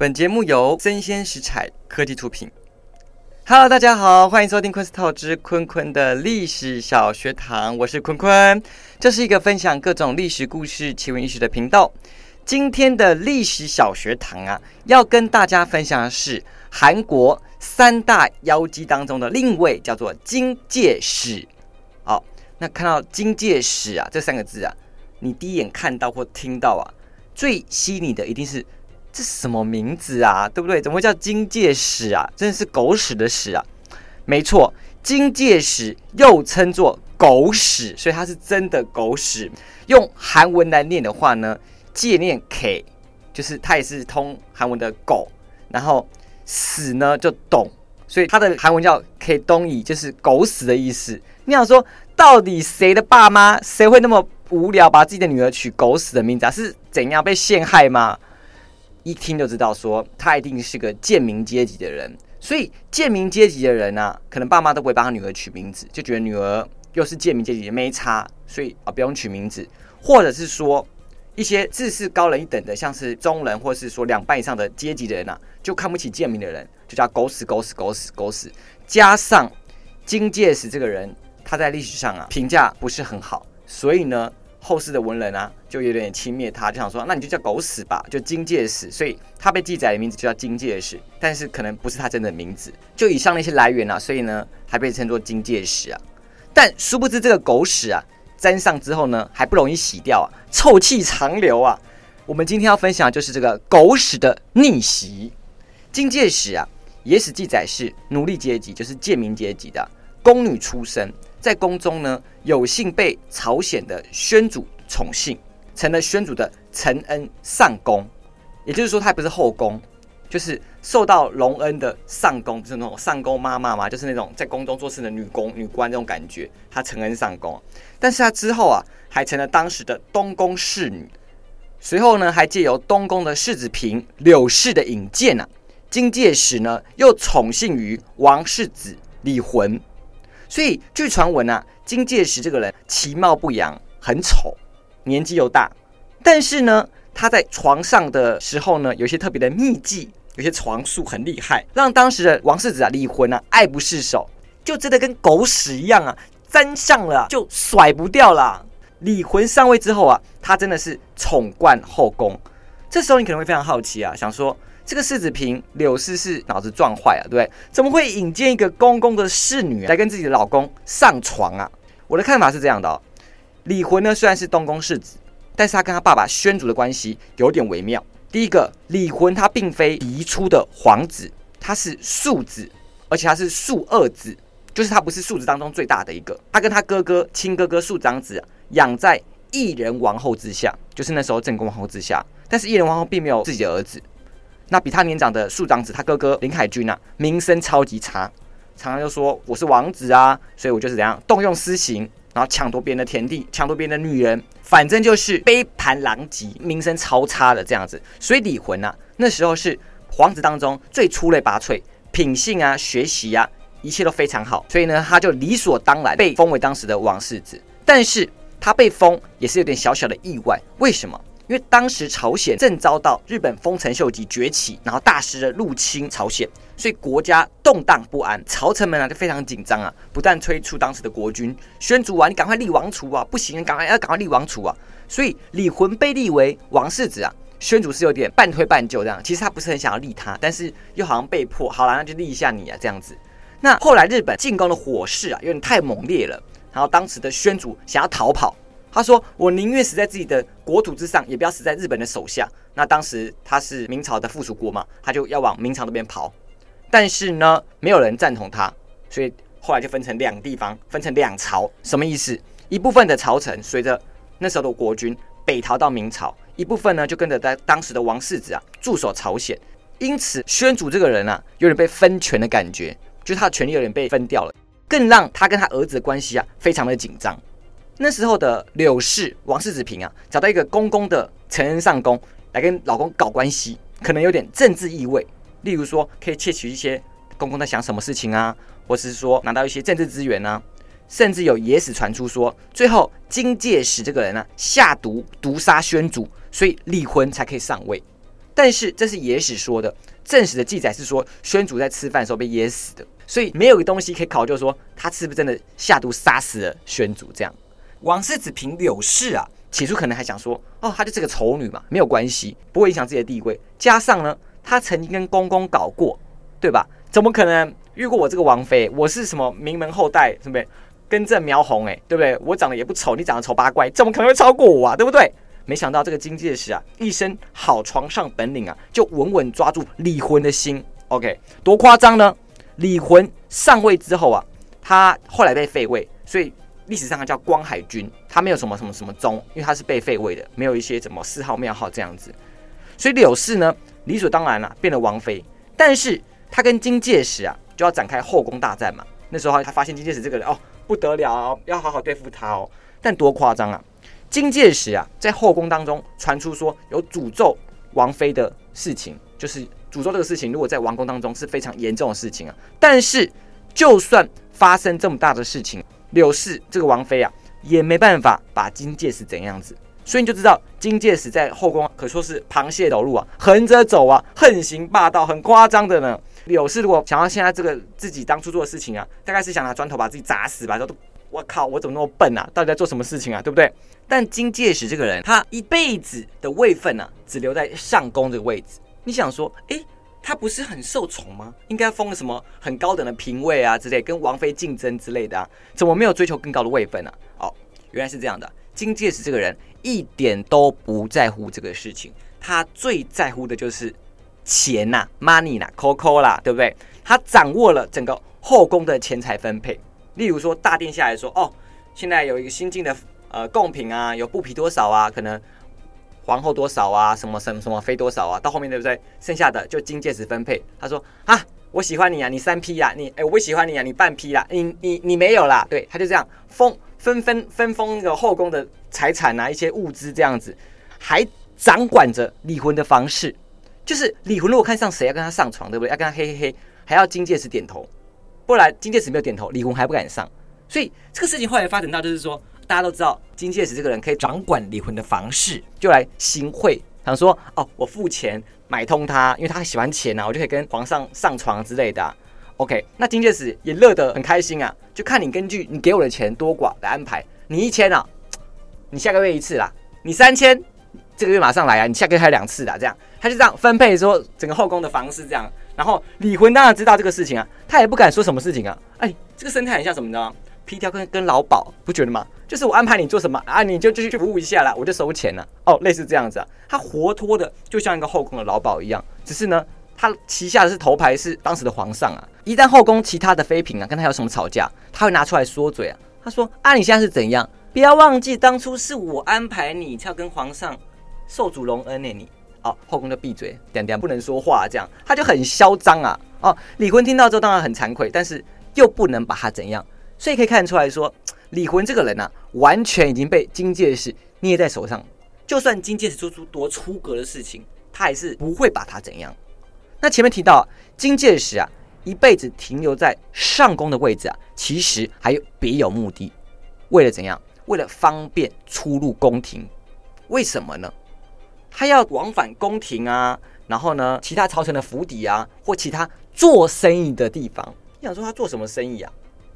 本节目由生鲜食材科技出品。Hello，大家好，欢迎收听昆斯透之坤坤的历史小学堂，我是坤坤。这是一个分享各种历史故事、奇闻异事的频道。今天的历史小学堂啊，要跟大家分享的是韩国三大妖姬当中的另一位，叫做金戒使。好，那看到金戒使啊这三个字啊，你第一眼看到或听到啊，最吸引你的一定是这什么名字啊，对不对？怎么会叫金戒史啊？真的是狗屎的屎啊！没错，金戒史又称作狗屎，所以它是真的狗屎。用韩文来念的话呢？戒念 K，就是它也是通韩文的狗，然后死呢就懂，所以它的韩文叫 K 东乙，就是狗屎的意思。你想说，到底谁的爸妈谁会那么无聊，把自己的女儿取狗屎的名字啊？是怎样被陷害吗？一听就知道，说他一定是个贱民阶级的人。所以贱民阶级的人呢，可能爸妈都不会帮他女儿取名字，就觉得女儿又是贱民阶级没差，所以啊不用取名字，或者是说。一些自视高人一等的，像是中人，或是说两半以上的阶级的人啊，就看不起贱民的人，就叫狗屎狗屎狗屎狗屎。加上金戒使这个人，他在历史上啊评价不是很好，所以呢，后世的文人啊就有点轻蔑他，就想说，那你就叫狗屎吧，就金戒使。所以他被记载的名字就叫金戒使，但是可能不是他真的名字。就以上那些来源啊，所以呢，还被称作金戒使啊。但殊不知这个狗屎啊。沾上之后呢，还不容易洗掉啊，臭气长流啊。我们今天要分享的就是这个狗屎的逆袭。金戒使啊，野史记载是奴隶阶级，就是贱民阶级的宫女出身，在宫中呢，有幸被朝鲜的宣主宠幸，成了宣主的承恩上宫。也就是说，他不是后宫。就是受到隆恩的上宫，就是那种上宫妈妈嘛，就是那种在宫中做事的女宫、女官这种感觉。她承恩上宫，但是她之后啊，还成了当时的东宫侍女。随后呢，还借由东宫的世子嫔柳氏的引荐啊，金介使呢又宠幸于王世子李浑。所以据传闻啊，金介石这个人其貌不扬，很丑，年纪又大，但是呢，他在床上的时候呢，有些特别的秘技。有些床术很厉害，让当时的王世子啊李魂啊爱不释手，就真的跟狗屎一样啊，沾上了就甩不掉了。李魂上位之后啊，他真的是宠冠后宫。这时候你可能会非常好奇啊，想说这个世子嫔柳氏是脑子撞坏了，对不对？怎么会引荐一个公公的侍女来跟自己的老公上床啊？我的看法是这样的哦，李魂呢虽然是东宫世子，但是他跟他爸爸宣祖的关系有点微妙。第一个李魂，他并非嫡出的皇子，他是庶子，而且他是庶二子，就是他不是庶子当中最大的一个。他跟他哥哥亲哥哥庶长子养在异人王后之下，就是那时候正宫王后之下。但是异人王后并没有自己的儿子。那比他年长的庶长子，他哥哥林海军啊，名声超级差，常常就说我是王子啊，所以我就是怎样动用私刑。然后抢夺别人的田地，抢夺别人的女人，反正就是杯盘狼藉，名声超差的这样子。所以李魂啊，那时候是皇子当中最出类拔萃，品性啊、学习啊，一切都非常好。所以呢，他就理所当然被封为当时的王世子。但是他被封也是有点小小的意外，为什么？因为当时朝鲜正遭到日本丰臣秀吉崛起，然后大肆的入侵朝鲜，所以国家动荡不安，朝臣们啊就非常紧张啊，不但催促当时的国君宣祖啊，你赶快立王储啊，不行，赶快要赶快立王储啊。所以李浑被立为王世子啊，宣祖是有点半推半就这样，其实他不是很想要立他，但是又好像被迫，好了，那就立一下你啊这样子。那后来日本进攻的火势啊有点太猛烈了，然后当时的宣祖想要逃跑。他说：“我宁愿死在自己的国土之上，也不要死在日本的手下。”那当时他是明朝的附属国嘛，他就要往明朝那边跑。但是呢，没有人赞同他，所以后来就分成两地方，分成两朝。什么意思？一部分的朝臣随着那时候的国君北逃到明朝，一部分呢就跟着在当时的王世子啊驻守朝鲜。因此，宣祖这个人啊，有点被分权的感觉，就是他的权力有点被分掉了，更让他跟他儿子的关系啊非常的紧张。那时候的柳氏王世子平啊，找到一个公公的承恩上公来跟老公搞关系，可能有点政治意味。例如说，可以窃取一些公公在想什么事情啊，或是说拿到一些政治资源啊，甚至有野史传出说，最后金戒使这个人呢下毒毒杀宣祖，所以离婚才可以上位。但是这是野史说的，正史的记载是说宣祖在吃饭的时候被噎死的，所以没有个东西可以考究说他是不是真的下毒杀死了宣祖。这样，王世子凭柳氏啊，起初可能还想说，哦，她就是个丑女嘛，没有关系，不会影响自己的地位。加上呢，她曾经跟公公搞过，对吧？怎么可能遇过我这个王妃？我是什么名门后代，是不是？根正苗红，哎，对不对？我长得也不丑，你长得丑八怪，怎么可能会超过我啊？对不对？没想到这个金介石啊，一身好床上本领啊，就稳稳抓住李魂的心。OK，多夸张呢？李魂上位之后啊，他后来被废位，所以历史上他叫光海军，他没有什么什么什么宗，因为他是被废位的，没有一些什么谥号庙号这样子。所以柳氏呢，理所当然了，变了王妃。但是他跟金介石啊，就要展开后宫大战嘛。那时候他发现金介石这个人哦。不得了，要好好对付他哦。但多夸张啊！金介石啊，在后宫当中传出说有诅咒王妃的事情，就是诅咒这个事情，如果在王宫当中是非常严重的事情啊。但是，就算发生这么大的事情，柳氏这个王妃啊，也没办法把金介石怎样子。所以你就知道，金介石在后宫可说是螃蟹走路啊，横着走啊，横行霸道，很夸张的呢。柳氏如果想要现在这个自己当初做的事情啊，大概是想拿砖头把自己砸死吧。都，我靠，我怎么那么笨啊？到底在做什么事情啊？对不对？但金介石这个人，他一辈子的位分呢，只留在上宫这个位置。你想说，哎，他不是很受宠吗？应该封了什么很高等的嫔位啊之类，跟王妃竞争之类的啊？怎么没有追求更高的位分呢？哦，原来是这样的。金介石这个人一点都不在乎这个事情，他最在乎的就是。钱呐，money 啦，coco 啦，对不对？他掌握了整个后宫的钱财分配。例如说，大殿下来说，哦，现在有一个新进的呃贡品啊，有布匹多少啊？可能皇后多少啊？什么什么什么妃多少啊？到后面对不对？剩下的就金戒指分配。他说啊，我喜欢你啊，你三批呀，你哎，我不喜欢你啊，你半批啦，你你你没有啦。对，他就这样封分分分封那个后宫的财产啊，一些物资这样子，还掌管着离婚的方式。就是李魂如果看上谁要跟他上床，对不对？要跟他嘿嘿嘿，还要金戒指点头，不然金戒指没有点头，李魂还不敢上。所以这个事情后来发展到就是说，大家都知道金戒指这个人可以掌管李魂的房事，就来行贿，想说哦，我付钱买通他，因为他喜欢钱啊，我就可以跟皇上上床之类的。OK，那金戒指也乐得很开心啊，就看你根据你给我的钱多寡来安排。你一千啊，你下个月一次啦；你三千，这个月马上来啊，你下个月还有两次啦，这样。他就这样分配说整个后宫的房事这样，然后李魂当然知道这个事情啊，他也不敢说什么事情啊。哎，这个生态很像什么呢皮条跟跟劳保不觉得吗？就是我安排你做什么啊，你就继续去服务一下啦，我就收钱了。哦，类似这样子啊，他活脱的就像一个后宫的劳保一样，只是呢，他旗下的是头牌是当时的皇上啊。一旦后宫其他的妃嫔啊跟他有什么吵架，他会拿出来说嘴啊。他说啊，你现在是怎样？不要忘记当初是我安排你要跟皇上受主隆恩呢，你。哦，后宫就闭嘴，点点不能说话，这样他就很嚣张啊！哦，李坤听到之后当然很惭愧，但是又不能把他怎样，所以可以看出来说，李魂这个人呢，完全已经被金戒指捏在手上。就算金戒指做出多出格的事情，他还是不会把他怎样。那前面提到金戒指啊，一辈子停留在上宫的位置啊，其实还有别有目的，为了怎样？为了方便出入宫廷。为什么呢？他要往返宫廷啊，然后呢，其他朝臣的府邸啊，或其他做生意的地方。你想说他做什么生意啊？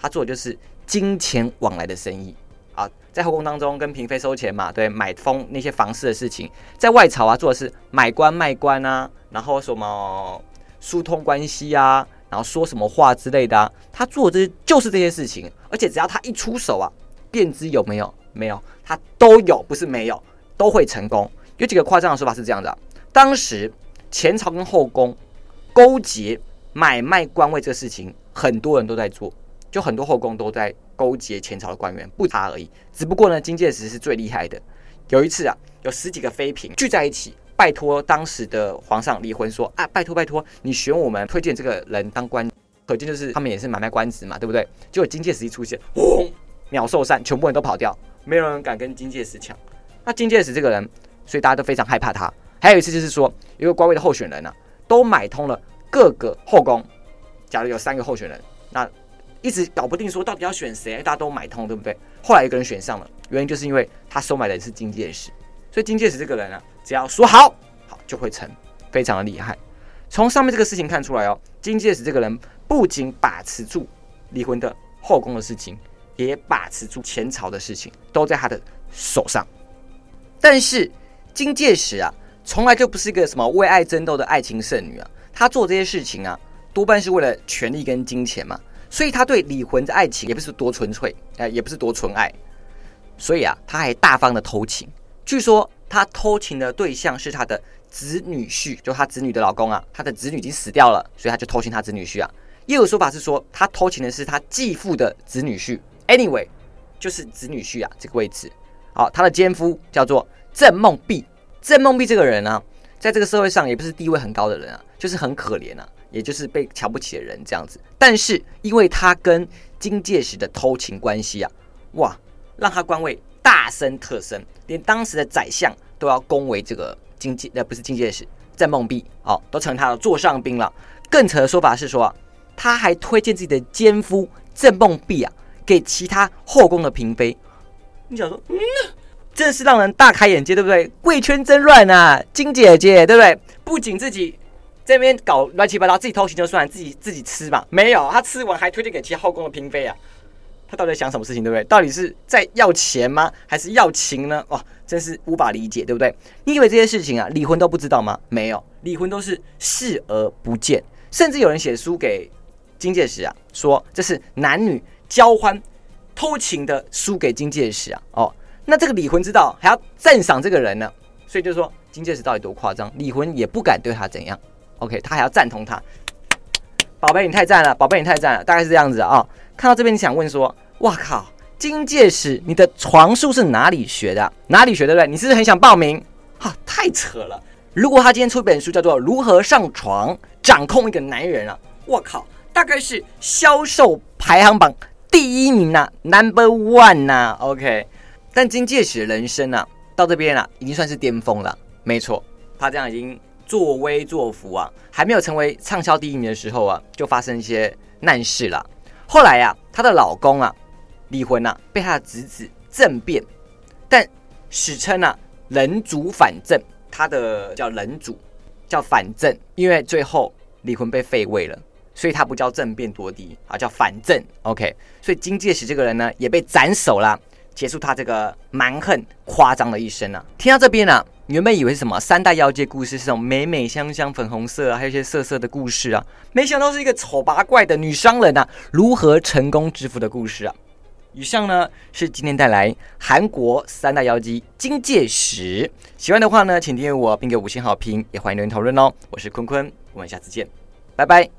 他做的就是金钱往来的生意啊，在后宫当中跟嫔妃收钱嘛，对，买封那些房事的事情。在外朝啊，做的是买官卖官啊，然后什么疏通关系啊，然后说什么话之类的啊。他做的这就是这些事情，而且只要他一出手啊，便知有没有，没有，他都有，不是没有，都会成功。有几个夸张的说法是这样的：当时前朝跟后宫勾结买卖官位这个事情，很多人都在做，就很多后宫都在勾结前朝的官员，不差而已。只不过呢，金戒石是最厉害的。有一次啊，有十几个妃嫔聚在一起，拜托当时的皇上离婚，说啊，拜托拜托，你选我们推荐这个人当官，可见就是他们也是买卖官职嘛，对不对？结果金戒石一出现，轰，秒受散，全部人都跑掉，没有人敢跟金戒石抢。那金戒石这个人。所以大家都非常害怕他。还有一次就是说，一个官位的候选人呢，都买通了各个后宫。假如有三个候选人，那一直搞不定说到底要选谁，大家都买通，对不对？后来一个人选上了，原因就是因为他收买的是金戒指。所以金戒指这个人呢，只要说好，好就会成。非常的厉害。从上面这个事情看出来哦，金戒指这个人不仅把持住离婚的后宫的事情，也把持住前朝的事情，都在他的手上。但是金戒指啊，从来就不是一个什么为爱争斗的爱情圣女啊，她做这些事情啊，多半是为了权力跟金钱嘛。所以他对李魂的爱情也不是多纯粹，哎，也不是多纯爱。所以啊，他还大方的偷情。据说他偷情的对象是他的。子女婿就他子女的老公啊，他的子女已经死掉了，所以他就偷情他子女婿啊。也有说法是说，他偷情的是他继父的子女婿。Anyway，就是子女婿啊这个位置。好，他的奸夫叫做郑梦碧。郑梦碧这个人呢，在这个社会上也不是地位很高的人啊，就是很可怜啊，也就是被瞧不起的人这样子。但是因为他跟金介石的偷情关系啊，哇，让他官位大升特升，连当时的宰相都要恭维这个。经济呃不是金介石，郑梦碧哦，都成他的座上宾了。更扯的说法是说，他还推荐自己的奸夫郑梦碧啊，给其他后宫的嫔妃。你想说，嗯，真是让人大开眼界，对不对？贵圈真乱啊，金姐姐，对不对？不仅自己这边搞乱七八糟，自己偷情就算，自己自己吃嘛，没有，他吃完还推荐给其他后宫的嫔妃啊。他到底在想什么事情，对不对？到底是在要钱吗，还是要情呢？哇，真是无法理解，对不对？你以为这些事情啊，李魂都不知道吗？没有，李魂都是视而不见。甚至有人写书给金介石啊，说这是男女交欢偷情的书给金介石啊。哦，那这个李魂知道，还要赞赏这个人呢，所以就说金介石到底多夸张，李魂也不敢对他怎样。OK，他还要赞同他，宝贝你太赞了，宝贝你太赞了，大概是这样子啊。看到这边，你想问说：“哇靠，金戒指，你的床术是哪里学的？哪里学的？对不对？你是不是很想报名？哈，太扯了！如果他今天出一本书，叫做《如何上床掌控一个男人》啊，我靠，大概是销售排行榜第一名呐，Number One 呐。OK，但金戒指的人生啊，到这边啊，已经算是巅峰了。没错，他这样已经作威作福啊，还没有成为畅销第一名的时候啊，就发生一些难事了。后来呀，她的老公啊，离婚啊，被她的侄子政变，但史称啊人主反正，他的叫人主，叫反正，因为最后离婚被废位了，所以他不叫政变夺嫡啊，叫反正。OK，所以金介石这个人呢，也被斩首了，结束他这个蛮横夸张的一生啊。听到这边呢。原本以为是什么三大妖界故事，是种美美香香粉红色，还有一些色色的故事啊，没想到是一个丑八怪的女商人啊，如何成功致富的故事啊。以上呢是今天带来韩国三大妖姬金戒石，喜欢的话呢，请订阅我并给五星好评，也欢迎留言讨论哦。我是坤坤，我们下次见，拜拜。